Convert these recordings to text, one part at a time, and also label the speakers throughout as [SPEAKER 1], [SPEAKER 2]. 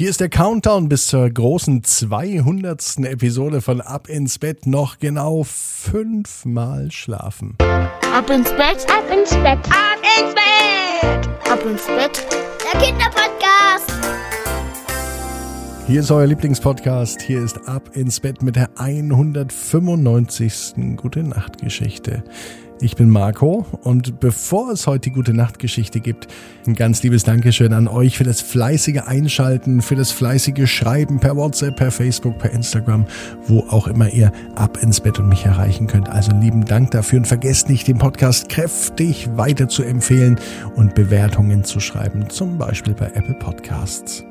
[SPEAKER 1] Hier ist der Countdown bis zur großen 200. Episode von Ab ins Bett. Noch genau fünfmal schlafen.
[SPEAKER 2] Ab ins Bett, ab ins Bett, ab ins Bett, ab ins Bett. Der Kinderpodcast.
[SPEAKER 1] Hier ist euer Lieblingspodcast. Hier ist Ab ins Bett mit der 195. Gute Nacht Geschichte. Ich bin Marco und bevor es heute die gute Nachtgeschichte gibt, ein ganz liebes Dankeschön an euch für das fleißige Einschalten, für das fleißige Schreiben per WhatsApp, per Facebook, per Instagram, wo auch immer ihr ab ins Bett und mich erreichen könnt. Also lieben Dank dafür und vergesst nicht, den Podcast kräftig weiter zu empfehlen und Bewertungen zu schreiben, zum Beispiel bei Apple Podcasts.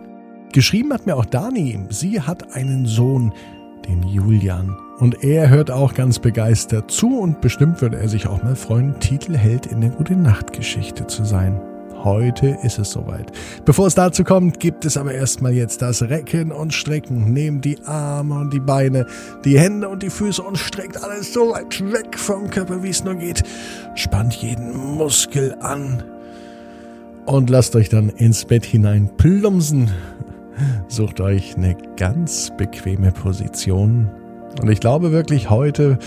[SPEAKER 1] Geschrieben hat mir auch Dani. Sie hat einen Sohn, den Julian. Und er hört auch ganz begeistert zu und bestimmt würde er sich auch mal freuen, Titelheld in der Gute Nacht Geschichte zu sein. Heute ist es soweit. Bevor es dazu kommt, gibt es aber erstmal jetzt das Recken und Strecken. Nehmt die Arme und die Beine, die Hände und die Füße und streckt alles so weit weg vom Körper, wie es nur geht. Spannt jeden Muskel an und lasst euch dann ins Bett hinein plumpsen. Sucht euch eine ganz bequeme Position. Und ich glaube wirklich heute,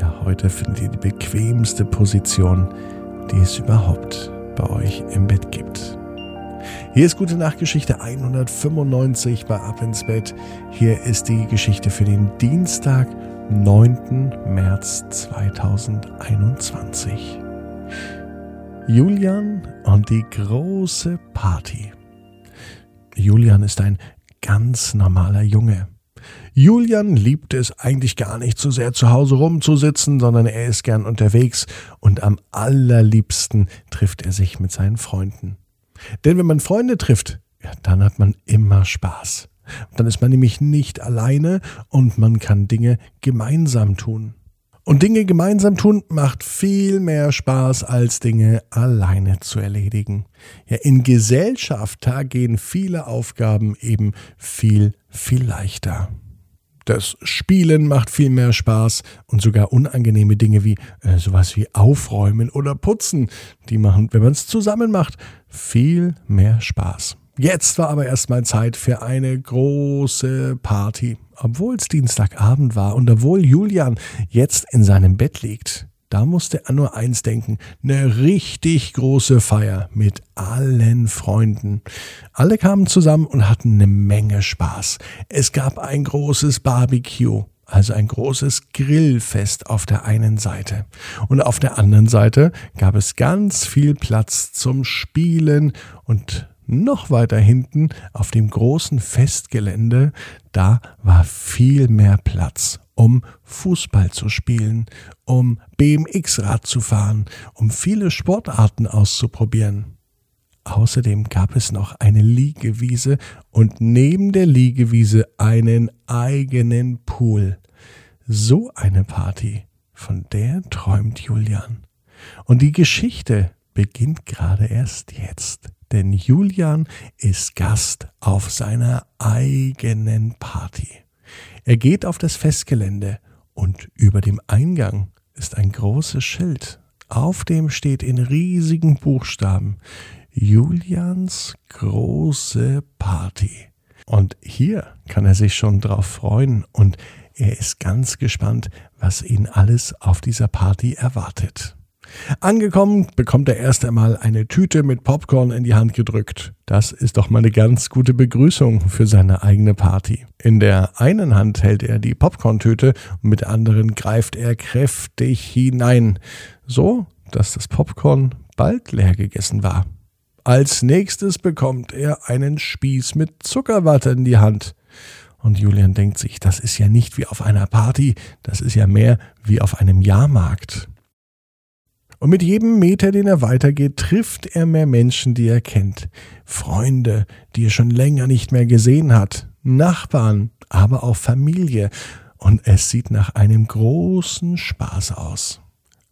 [SPEAKER 1] ja, heute findet ihr die bequemste Position, die es überhaupt bei euch im Bett gibt. Hier ist Gute Nachtgeschichte 195 bei Ab ins Bett. Hier ist die Geschichte für den Dienstag, 9. März 2021. Julian und die große Party. Julian ist ein ganz normaler Junge. Julian liebt es eigentlich gar nicht so sehr zu Hause rumzusitzen, sondern er ist gern unterwegs und am allerliebsten trifft er sich mit seinen Freunden. Denn wenn man Freunde trifft, ja, dann hat man immer Spaß. Dann ist man nämlich nicht alleine und man kann Dinge gemeinsam tun. Und Dinge gemeinsam tun macht viel mehr Spaß, als Dinge alleine zu erledigen. Ja, in Gesellschaft, da gehen viele Aufgaben eben viel, viel leichter. Das Spielen macht viel mehr Spaß und sogar unangenehme Dinge wie äh, sowas wie Aufräumen oder Putzen, die machen, wenn man es zusammen macht, viel mehr Spaß. Jetzt war aber erstmal Zeit für eine große Party. Obwohl es Dienstagabend war und obwohl Julian jetzt in seinem Bett liegt, da musste er nur eins denken, eine richtig große Feier mit allen Freunden. Alle kamen zusammen und hatten eine Menge Spaß. Es gab ein großes Barbecue, also ein großes Grillfest auf der einen Seite. Und auf der anderen Seite gab es ganz viel Platz zum Spielen und noch weiter hinten auf dem großen Festgelände, da war viel mehr Platz, um Fußball zu spielen, um BMX-Rad zu fahren, um viele Sportarten auszuprobieren. Außerdem gab es noch eine Liegewiese und neben der Liegewiese einen eigenen Pool. So eine Party, von der träumt Julian. Und die Geschichte beginnt gerade erst jetzt denn Julian ist Gast auf seiner eigenen Party. Er geht auf das Festgelände und über dem Eingang ist ein großes Schild. Auf dem steht in riesigen Buchstaben Julians große Party. Und hier kann er sich schon drauf freuen und er ist ganz gespannt, was ihn alles auf dieser Party erwartet. Angekommen bekommt er erst einmal eine Tüte mit Popcorn in die Hand gedrückt. Das ist doch mal eine ganz gute Begrüßung für seine eigene Party. In der einen Hand hält er die Popcorn-Tüte und mit der anderen greift er kräftig hinein, so dass das Popcorn bald leer gegessen war. Als nächstes bekommt er einen Spieß mit Zuckerwatte in die Hand. Und Julian denkt sich, das ist ja nicht wie auf einer Party, das ist ja mehr wie auf einem Jahrmarkt. Und mit jedem Meter, den er weitergeht, trifft er mehr Menschen, die er kennt. Freunde, die er schon länger nicht mehr gesehen hat. Nachbarn, aber auch Familie. Und es sieht nach einem großen Spaß aus.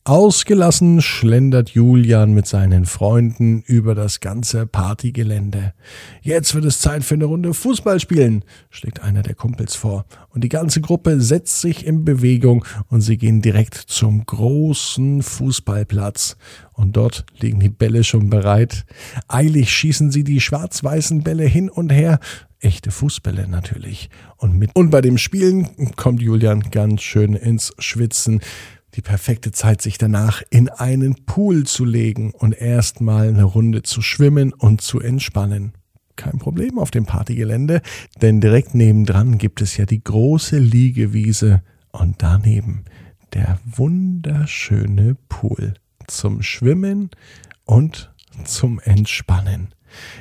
[SPEAKER 1] Ausgelassen schlendert Julian mit seinen Freunden über das ganze Partygelände. Jetzt wird es Zeit für eine Runde Fußball spielen, schlägt einer der Kumpels vor. Und die ganze Gruppe setzt sich in Bewegung und sie gehen direkt zum großen Fußballplatz. Und dort liegen die Bälle schon bereit. Eilig schießen sie die schwarz-weißen Bälle hin und her. Echte Fußbälle natürlich. Und, mit, und bei dem Spielen kommt Julian ganz schön ins Schwitzen die perfekte Zeit, sich danach in einen Pool zu legen und erstmal eine Runde zu schwimmen und zu entspannen. Kein Problem auf dem Partygelände, denn direkt nebendran gibt es ja die große Liegewiese und daneben der wunderschöne Pool zum Schwimmen und zum Entspannen.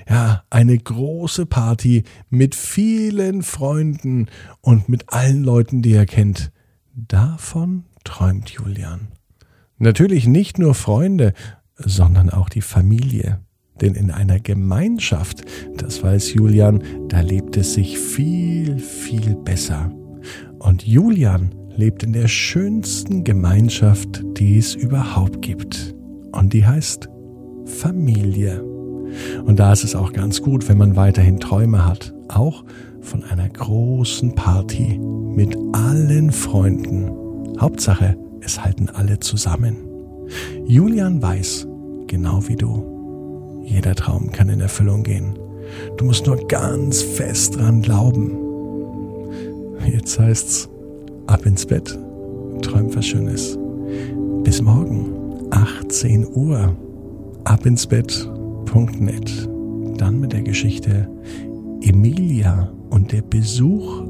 [SPEAKER 1] Ja, eine große Party mit vielen Freunden und mit allen Leuten, die er kennt. Davon träumt Julian. Natürlich nicht nur Freunde, sondern auch die Familie. Denn in einer Gemeinschaft, das weiß Julian, da lebt es sich viel, viel besser. Und Julian lebt in der schönsten Gemeinschaft, die es überhaupt gibt. Und die heißt Familie. Und da ist es auch ganz gut, wenn man weiterhin Träume hat, auch von einer großen Party mit allen Freunden. Hauptsache, es halten alle zusammen. Julian weiß, genau wie du, jeder Traum kann in Erfüllung gehen. Du musst nur ganz fest dran glauben. Jetzt heißt's, ab ins Bett, träum was Schönes. Bis morgen, 18 Uhr, abinsbett.net. Dann mit der Geschichte Emilia und der Besuch